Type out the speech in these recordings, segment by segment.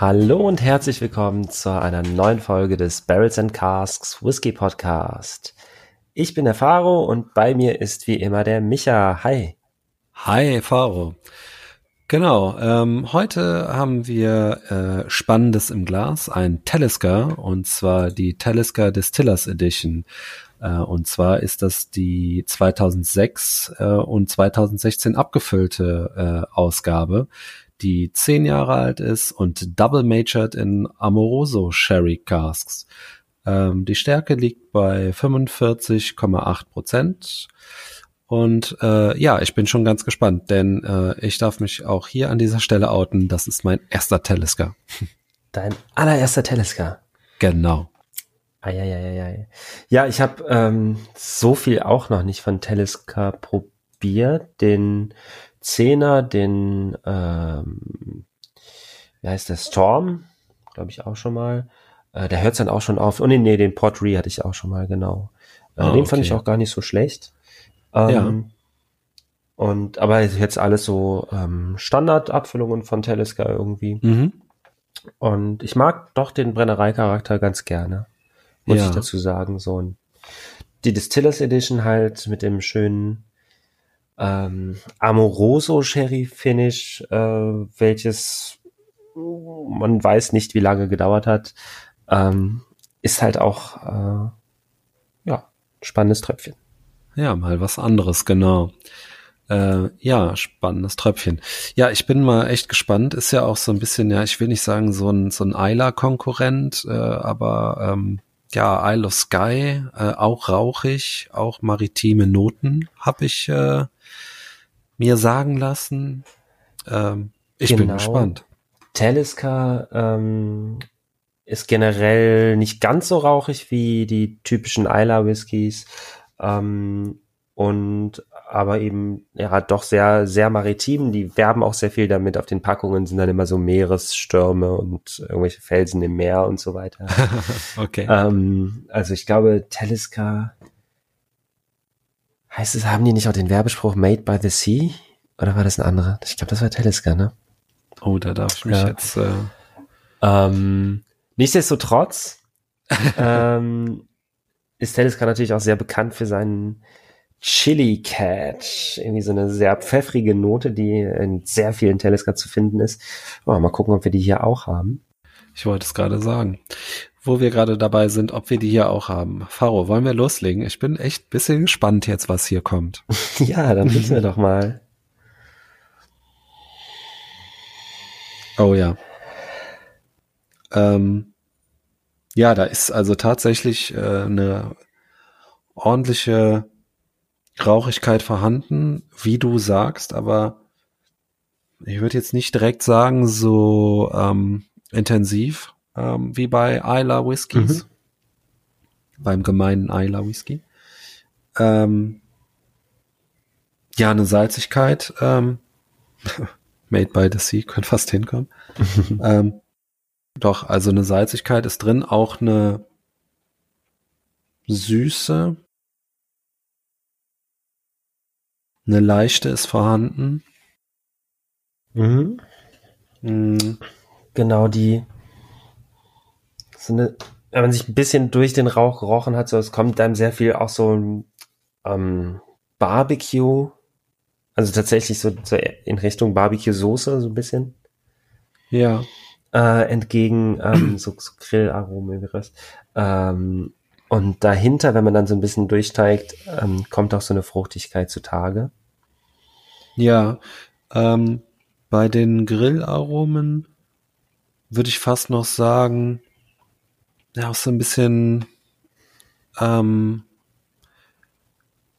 Hallo und herzlich willkommen zu einer neuen Folge des Barrels and Casks Whiskey Podcast. Ich bin der Faro und bei mir ist wie immer der Micha. Hi. Hi, Faro. Genau, ähm, heute haben wir äh, Spannendes im Glas, ein Talisker und zwar die Talisker Distillers Edition. Äh, und zwar ist das die 2006 äh, und 2016 abgefüllte äh, Ausgabe die zehn Jahre alt ist und double majored in Amoroso Sherry Casks. Ähm, die Stärke liegt bei 45,8 Prozent. Und äh, ja, ich bin schon ganz gespannt, denn äh, ich darf mich auch hier an dieser Stelle outen. Das ist mein erster Talisker. Dein allererster Talisker. Genau. Eieieiei. Ja, ich habe ähm, so viel auch noch nicht von Talisker probiert. Den Zehner, den, ähm, wie heißt der, Storm, glaube ich auch schon mal. Äh, der hört dann auch schon auf. Und nee, nee, den Pottery hatte ich auch schon mal, genau. Äh, oh, den fand ich auch gar nicht so schlecht. Ähm, ja. Und aber jetzt alles so ähm, Standardabfüllungen von Teleska irgendwie. Mhm. Und ich mag doch den Brennerei-Charakter ganz gerne. Muss ja. ich dazu sagen. So ein, die Distillers Edition halt mit dem schönen ähm, Amoroso Sherry Finish, äh, welches man weiß nicht, wie lange gedauert hat, ähm, ist halt auch äh, ja spannendes Tröpfchen. Ja, mal was anderes, genau. Äh, ja, spannendes Tröpfchen. Ja, ich bin mal echt gespannt. Ist ja auch so ein bisschen, ja, ich will nicht sagen so ein so ein Eiler-Konkurrent, äh, aber ähm, ja, Isle of Sky, äh, auch rauchig, auch maritime Noten habe ich äh, mir sagen lassen. Ähm, ich genau. bin gespannt. Talisker ähm, ist generell nicht ganz so rauchig wie die typischen Isla Whiskys ähm, und aber eben ja doch sehr sehr maritim. Die werben auch sehr viel damit. Auf den Packungen sind dann immer so Meeresstürme und irgendwelche Felsen im Meer und so weiter. okay. Ähm, also ich glaube Talisker Heißt es, haben die nicht auch den Werbespruch Made by the Sea? Oder war das ein anderer? Ich glaube, das war Talisker, ne? Oh, da darf ich mich ja. jetzt. Äh ähm, nichtsdestotrotz ähm, ist Talisker natürlich auch sehr bekannt für seinen Chili Catch. Irgendwie so eine sehr pfeffrige Note, die in sehr vielen Talisker zu finden ist. Oh, mal gucken, ob wir die hier auch haben. Ich wollte es gerade sagen wo wir gerade dabei sind, ob wir die hier auch haben. Faro, wollen wir loslegen? Ich bin echt bisschen gespannt jetzt, was hier kommt. ja, dann wissen wir doch mal. Oh ja. Ähm, ja, da ist also tatsächlich äh, eine ordentliche Rauchigkeit vorhanden, wie du sagst, aber ich würde jetzt nicht direkt sagen, so ähm, intensiv ähm, wie bei Isla Whiskys. Mhm. Beim gemeinen Isla Whisky. Ähm, ja, eine Salzigkeit. Ähm, made by the Sea, könnte fast hinkommen. ähm, doch, also eine Salzigkeit ist drin, auch eine Süße. Eine leichte ist vorhanden. Mhm. Mhm. Genau, die so eine, wenn man sich ein bisschen durch den Rauch gerochen hat, so es kommt einem sehr viel auch so ein ähm, Barbecue, also tatsächlich so, so in Richtung Barbecue-Soße so ein bisschen. Ja. Äh, entgegen ähm, so, so Grillaromen wie das. Ähm, und dahinter, wenn man dann so ein bisschen durchsteigt, ähm, kommt auch so eine Fruchtigkeit zutage. Ja, ähm, bei den Grillaromen würde ich fast noch sagen, ja auch so ein bisschen, ähm,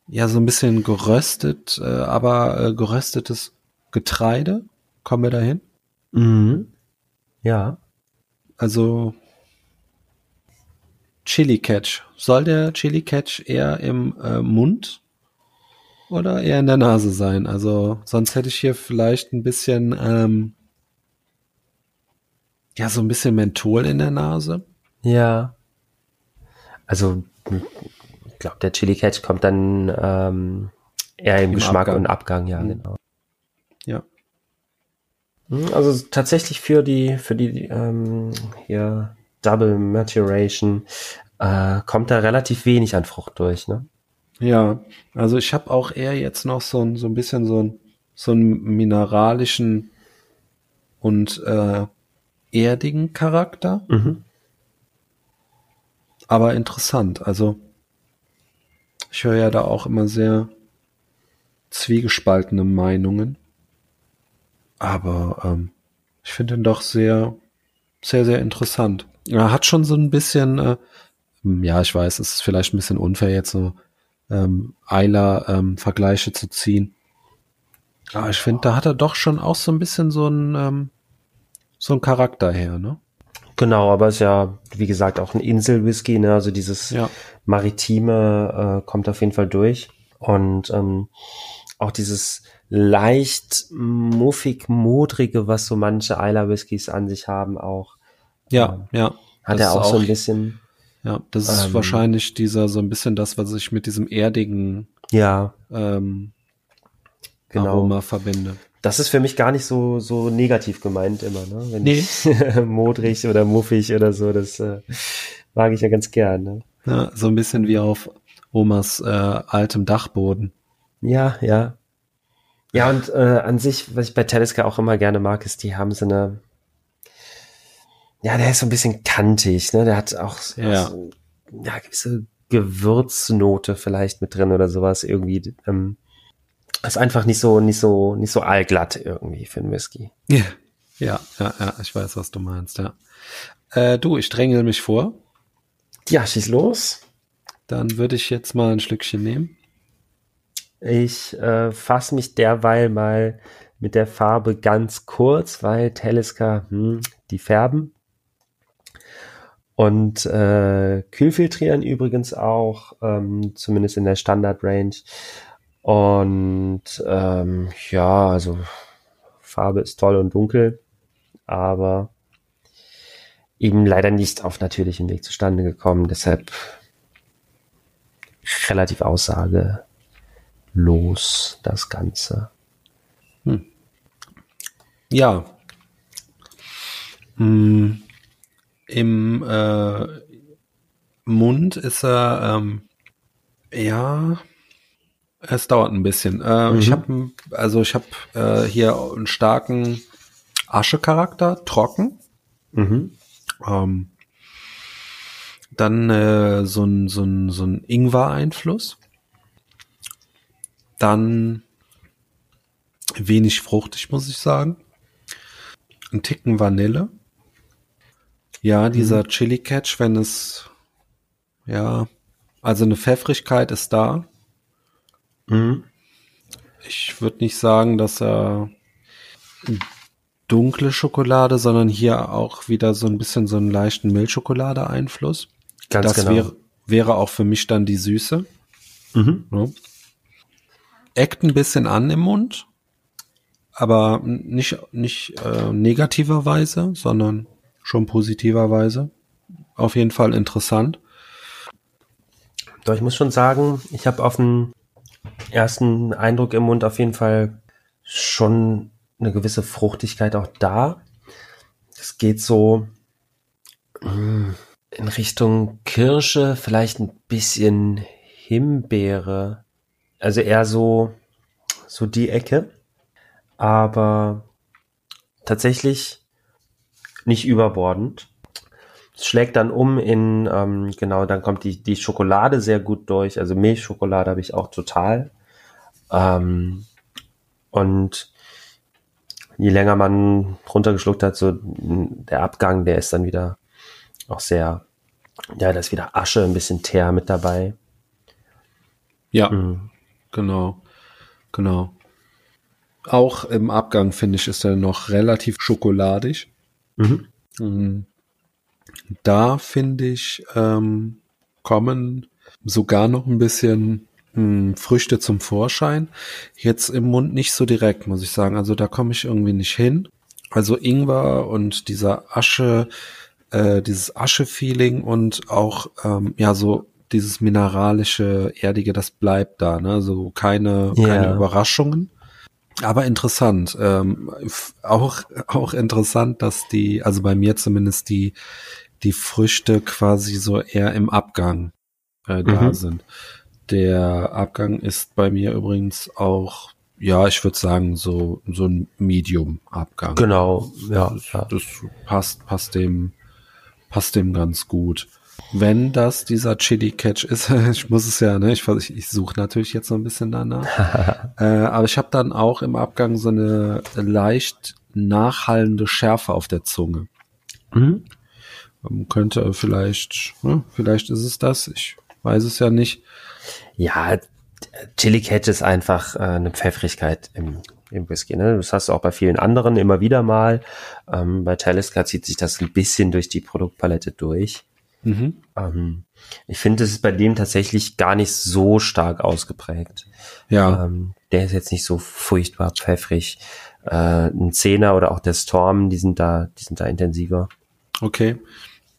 ja, so ein bisschen geröstet, äh, aber äh, geröstetes Getreide. Kommen wir dahin? Mhm. Ja. Also Chili Catch. Soll der Chili Catch eher im äh, Mund oder eher in der Nase sein? Also sonst hätte ich hier vielleicht ein bisschen, ähm, ja, so ein bisschen Menthol in der Nase. Ja. Also, ich glaube, der Chili Catch kommt dann ähm, eher im, Im Geschmack Abgang. und Abgang, ja, Mhm. genau. Ja. Hm, Also tatsächlich für die, für die ähm, hier Double Maturation äh, kommt da relativ wenig an Frucht durch, ne? Ja, also ich habe auch eher jetzt noch so ein, so ein bisschen so ein, so einen mineralischen und äh, erdigen Charakter, Mhm. Aber interessant. Also ich höre ja da auch immer sehr zwiegespaltene Meinungen, aber ähm, ich finde ihn doch sehr, sehr, sehr interessant. Er hat schon so ein bisschen, äh, ja, ich weiß, es ist vielleicht ein bisschen unfair jetzt so ähm, Eiler-Vergleiche zu ziehen. Aber ich finde, da hat er doch schon auch so ein bisschen so ein ähm, so ein Charakter her, ne? Genau, aber ist ja, wie gesagt, auch ein Insel-Whisky, ne? Also dieses Ja. Maritime äh, kommt auf jeden Fall durch. Und ähm, auch dieses leicht muffig-modrige, was so manche Eiler-Whiskys an sich haben, auch. Ja, ja. Hat er ist auch, so ein bisschen. Ja, das ist Ähm, wahrscheinlich dieser so ein bisschen das, was ich mit diesem erdigen Ja, ähm, genau. Aroma verbinde. Das ist für mich gar nicht so, so negativ gemeint immer, ne? Wenn Nee. ich modrig oder muffig oder so, das äh, mag ich ja ganz gern, ne? Ja, so ein bisschen wie auf Omas äh, altem Dachboden. Ja, ja. Ja, und äh, an sich, was ich bei Talisker auch immer gerne mag, ist, die haben so eine, ja, der ist so ein bisschen kantig, ne? Der hat auch, Ja. auch so, ja, gewisse Gewürznote vielleicht mit drin oder sowas irgendwie. Ähm, ist einfach nicht so, nicht so, nicht so allglatt irgendwie für einen Whisky. Ja, ja, ja, ja, ich weiß, was du meinst, ja. Äh, du, ich drängel mich vor. Ja, schieß los. Dann würde ich jetzt mal ein Schlückchen nehmen. Ich äh, fasse mich derweil mal mit der Farbe ganz kurz, weil Talisker, hm, die färben. Und äh, kühlfiltrieren übrigens auch, ähm, zumindest in der Standard-Range. Und ähm, ja, also Farbe ist toll und dunkel, aber eben leider nicht auf natürlichem Weg zustande gekommen. Deshalb relativ aussagelos das Ganze. Ja. Hm, Im äh, Mund ist er, ähm, ja, es dauert ein bisschen. Äh, Ich Mhm. habe, also ich habe äh, hier einen starken Aschecharakter, trocken. Mhm. Ähm, dann äh, so ein, so ein, so ein Ingwer-Einfluss. Dann wenig fruchtig, muss ich sagen. Ein Ticken Vanille. Ja, dieser Chili Catch, wenn es, ja, also eine Pfeffrigkeit ist da. Mhm. Ich würde nicht sagen, dass er dunkle Schokolade, sondern hier auch wieder so ein bisschen so einen leichten Milchschokolade-Einfluss. Ganz das genau. wäre, wäre auch für mich dann die Süße. Mhm. Ne? Eckt ein bisschen an im Mund, aber nicht, nicht äh, negativerweise, sondern schon positiverweise. Auf jeden Fall interessant. Doch ich muss schon sagen, ich habe auf den ersten Eindruck im Mund auf jeden Fall schon eine gewisse Fruchtigkeit auch da. Es geht so mm, in Richtung Kirsche, vielleicht ein bisschen Himbeere. Also eher so, so die Ecke. Aber tatsächlich nicht überbordend. Es schlägt dann um in, ähm, genau, dann kommt die, die Schokolade sehr gut durch. Also Milchschokolade habe ich auch total. Ähm, und je länger man runtergeschluckt hat, so der Abgang, der ist dann wieder auch sehr, ja, da ist wieder Asche, ein bisschen Teer mit dabei. Ja, Mhm. genau. Genau. Auch im Abgang, finde ich, ist er noch relativ schokoladig. Mhm. Mhm. Da finde ich, ähm, kommen sogar noch ein bisschen mh, hm, Früchte zum Vorschein. Jetzt im Mund nicht so direkt, muss ich sagen. Also da komme ich irgendwie nicht hin. Also Ingwer und dieser Asche, äh, dieses Asche-Feeling und auch ähm, ja so dieses mineralische, erdige, das bleibt da, ne? So keine, Ja. keine Überraschungen. Aber interessant. Ähm, auch, auch interessant, dass die, also bei mir zumindest die, die Früchte quasi so eher im Abgang äh, da Mhm. sind. Der Abgang ist bei mir übrigens auch, ja, ich würde sagen, so, so ein Medium-Abgang. Genau, ja, ja. Das passt, passt dem, passt dem ganz gut. Wenn das dieser Chili Catch ist, ich muss es ja, ne, ich, ich, ich suche natürlich jetzt so ein bisschen danach. äh, aber ich habe dann auch im Abgang so eine leicht nachhallende Schärfe auf der Zunge. Mhm. Ähm, Könnte vielleicht, hm, vielleicht ist es das. Ich weiß es ja nicht. Ja, Chili Catch ist einfach äh, eine Pfeffrigkeit im, im Whisky. Ne? Das hast du auch bei vielen anderen immer wieder mal. Ähm, bei Talisker zieht sich das ein bisschen durch die Produktpalette durch. Mhm. Ähm, ich finde, es ist bei dem tatsächlich gar nicht so stark ausgeprägt. Ja, Ähm, der ist jetzt nicht so furchtbar pfeffrig. Äh, ein Zehner oder auch der Storm, die sind da, die sind da intensiver. okay.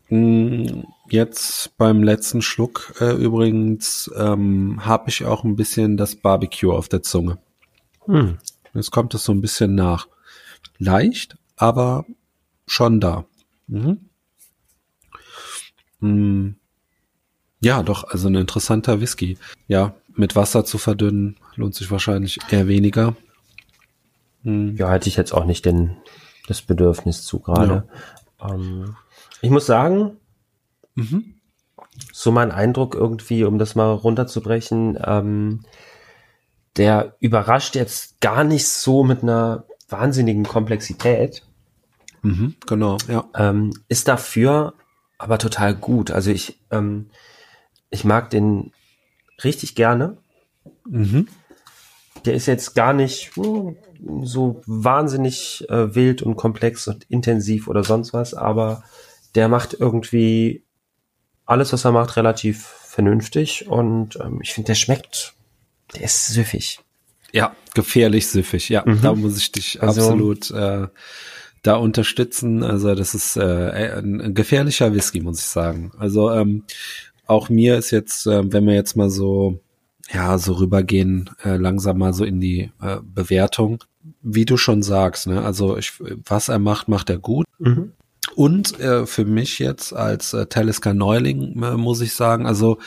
Mm, Jetzt beim letzten Schluck äh, übrigens ähm, habe ich auch ein bisschen das Barbecue auf der Zunge. Hm. Jetzt kommt es so ein bisschen nach. Leicht, aber schon da. Mhm. Mm. Ja, doch, also ein interessanter Whisky. Ja, mit Wasser zu verdünnen lohnt sich wahrscheinlich eher weniger. Mm. Ja, hatte ich jetzt auch nicht den, das Bedürfnis zu gerade. Ähm, ich muss sagen, Mhm. so mein Eindruck irgendwie, um das mal runterzubrechen, ähm, der überrascht jetzt gar nicht so mit einer wahnsinnigen Komplexität, Mhm, genau, ja. ähm, ist dafür aber total gut. Also ich, ähm, ich mag den richtig gerne. Mhm. Der ist jetzt gar nicht hm, so wahnsinnig äh, wild und komplex und intensiv oder sonst was, aber der macht irgendwie alles, was er macht, relativ vernünftig und ähm, ich finde, der schmeckt, der ist süffig. Ja, gefährlich süffig. Ja, Mhm. da muss ich dich Also- absolut äh, da unterstützen. Also das ist äh, ein, gefährlicher Whisky, muss ich sagen. Also ähm, auch mir ist jetzt, äh, wenn wir jetzt mal so ja so rübergehen, äh, langsam mal so in die äh, Bewertung, wie du schon sagst. Ne? Also ich, was er macht, macht er gut. Und äh, für mich jetzt als äh, Talisker Neuling äh, muss ich sagen, also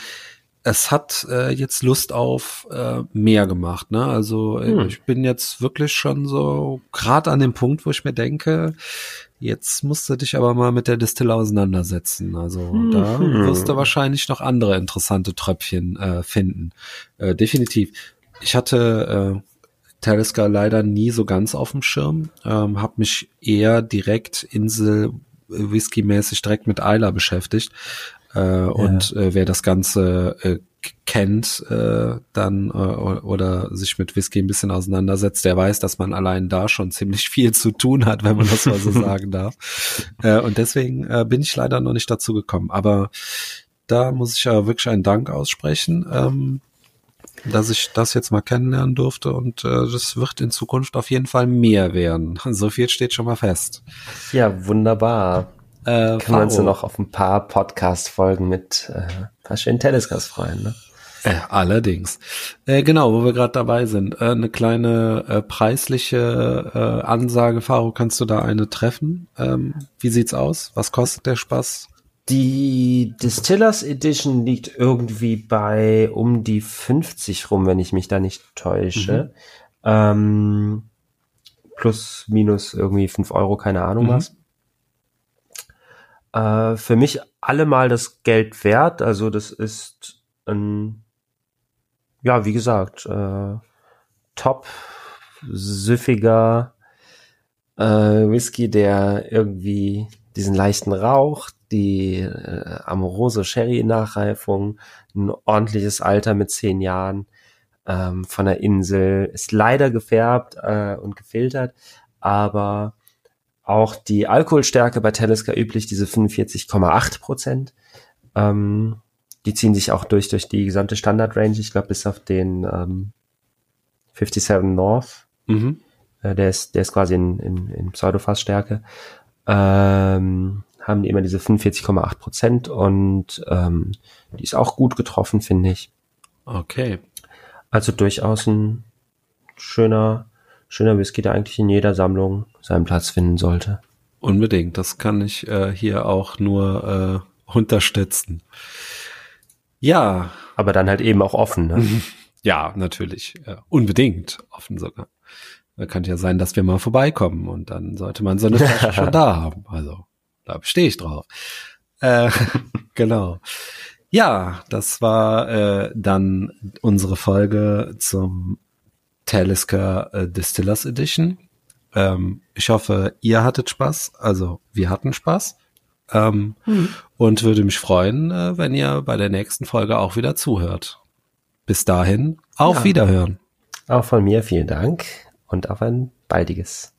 es hat äh, jetzt Lust auf äh, mehr gemacht. Ne? Also äh, Hm. ich bin jetzt wirklich schon so gerade an dem Punkt, wo ich mir denke, jetzt musst du dich aber mal mit der Distille auseinandersetzen. Also da Mhm. wirst du wahrscheinlich noch andere interessante Tröpfchen äh, finden. Äh, definitiv. Ich hatte äh, Talisker leider nie so ganz auf dem Schirm, ähm, habe mich eher direkt Insel Whisky-mäßig direkt mit Isla beschäftigt. Äh, Und äh, wer das Ganze äh, kennt, äh, dann äh, oder sich mit Whisky ein bisschen auseinandersetzt, der weiß, dass man allein da schon ziemlich viel zu tun hat, wenn man das mal so sagen darf. Äh, und deswegen äh, bin ich leider noch nicht dazu gekommen. Aber da muss ich ja wirklich einen Dank aussprechen, ähm, dass ich das jetzt mal kennenlernen durfte und äh, das wird in Zukunft auf jeden Fall mehr werden. So viel steht schon mal fest. Ja, wunderbar. Äh, Können wir uns ja noch auf ein paar Podcast-Folgen mit äh, ein paar schönen Teleskas freuen, ne? Äh, allerdings. Äh, genau, wo wir gerade dabei sind. Äh, eine kleine äh, preisliche äh, Ansage, Faro, kannst du da eine treffen? Ähm, wie sieht's aus? Was kostet der Spaß? Die Distillers Edition liegt irgendwie bei um die 50 rum, wenn ich mich da nicht täusche. Ähm, plus, minus irgendwie 5 Euro, keine Ahnung Mhm. was. Äh, für mich allemal das Geld wert. Also das ist ein, ja, wie gesagt, äh, top süffiger äh, Whisky, der irgendwie diesen leichten Rauch, die äh, amorose Sherry-Nachreifung, ein ordentliches Alter mit zehn Jahren ähm, von der Insel, ist leider gefärbt äh, und gefiltert, aber auch die Alkoholstärke bei Talisker üblich, diese 45,8 Prozent, ähm, die ziehen sich auch durch durch die gesamte Standard-Range. Ich glaube, bis auf den ähm, 57 North. Mhm. Äh, der ist, der ist quasi in, in, in Pseudofassstärke. Ähm, haben die immer diese 45,8 Prozent und ähm, die ist auch gut getroffen, finde ich. Okay. Also durchaus ein schöner, schöner Whisky, der eigentlich in jeder Sammlung seinen Platz finden sollte. Unbedingt. Das kann ich äh, hier auch nur äh, unterstützen. Ja. Aber dann halt eben auch offen, ne? Ja, natürlich. Ja, unbedingt offen sogar. Da könnte ja sein, dass wir mal vorbeikommen und dann sollte man so eine Flasche schon da haben. Also, da stehe ich drauf. Äh, genau. Ja, das war äh, dann unsere Folge zum Talisker äh, Distillers Edition. Ähm, ich hoffe, ihr hattet Spaß. Also wir hatten Spaß. Ähm, Mhm. Und würde mich freuen, äh, wenn ihr bei der nächsten Folge auch wieder zuhört. Bis dahin, auf Ja. Wiederhören. Auch von mir vielen Dank und auf ein baldiges.